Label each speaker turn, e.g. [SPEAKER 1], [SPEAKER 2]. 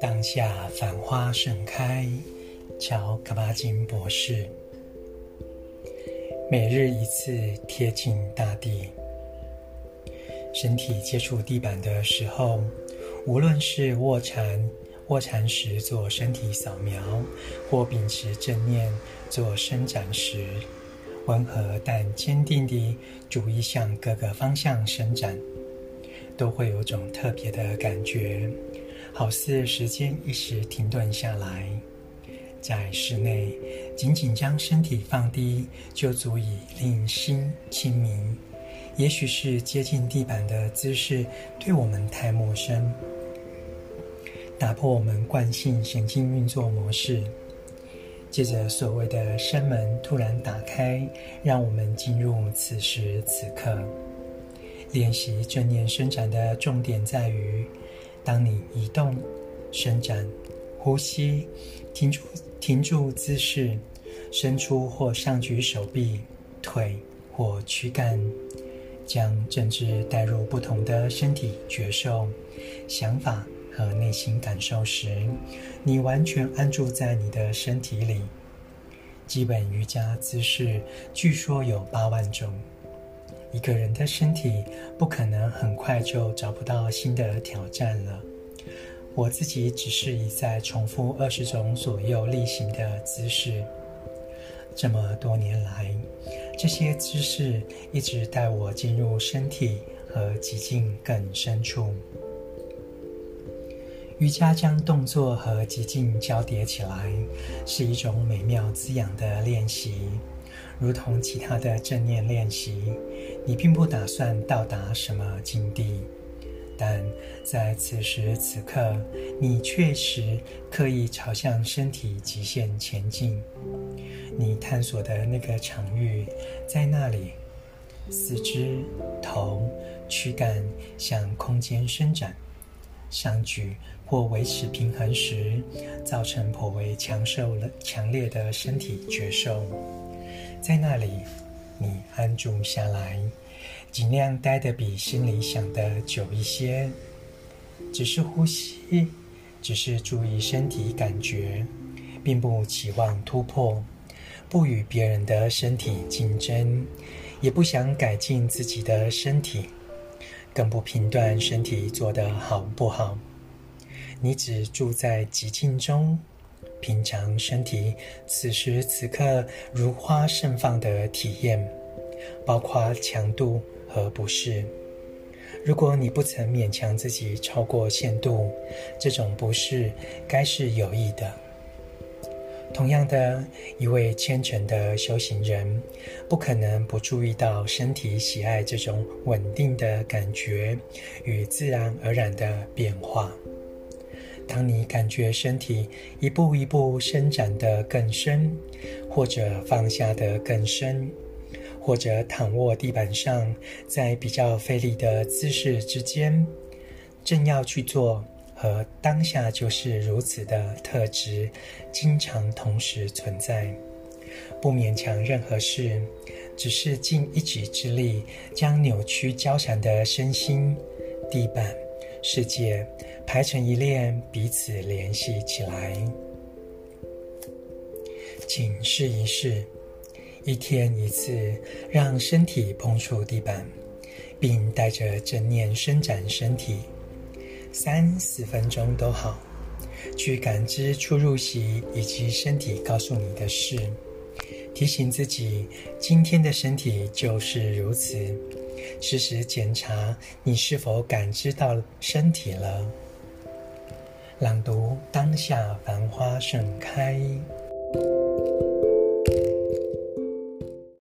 [SPEAKER 1] 当下繁花盛开，乔卡巴金博士。每日一次贴近大地，身体接触地板的时候，无论是卧蚕。卧蚕时做身体扫描，或秉持正念做伸展时，温和但坚定地逐一向各个方向伸展，都会有种特别的感觉，好似时间一时停顿下来。在室内，仅仅将身体放低，就足以令心清明。也许是接近地板的姿势对我们太陌生。打破我们惯性神经运作模式，接着所谓的生门突然打开，让我们进入此时此刻。练习正念伸展的重点在于：当你移动、伸展、呼吸、停住、停住姿势、伸出或上举手臂、腿或躯干，将正知带入不同的身体觉受、想法。和内心感受时，你完全安住在你的身体里。基本瑜伽姿势据说有八万种，一个人的身体不可能很快就找不到新的挑战了。我自己只是一再重复二十种左右例行的姿势，这么多年来，这些姿势一直带我进入身体和寂静更深处。瑜伽将动作和极静交叠起来，是一种美妙滋养的练习。如同其他的正念练习，你并不打算到达什么境地，但在此时此刻，你确实刻意朝向身体极限前进。你探索的那个场域在那里，四肢、头、躯干向空间伸展。上举或维持平衡时，造成颇为强受了、强烈的身体觉受。在那里，你安住下来，尽量待得比心里想的久一些。只是呼吸，只是注意身体感觉，并不期望突破，不与别人的身体竞争，也不想改进自己的身体。更不评断身体做得好不好，你只住在寂静中，品尝身体此时此刻如花盛放的体验，包括强度和不适。如果你不曾勉强自己超过限度，这种不适该是有益的。同样的，一位虔诚的修行人，不可能不注意到身体喜爱这种稳定的感觉与自然而然的变化。当你感觉身体一步一步伸展得更深，或者放下得更深，或者躺卧地板上，在比较费力的姿势之间，正要去做。和当下就是如此的特质，经常同时存在。不勉强任何事，只是尽一己之力，将扭曲交缠的身心、地板、世界排成一列，彼此联系起来。请试一试，一天一次，让身体碰触地板，并带着正念伸展身体。三四分钟都好，去感知出入息以及身体告诉你的事，提醒自己今天的身体就是如此。时时检查你是否感知到身体了。朗读：当下繁花盛开。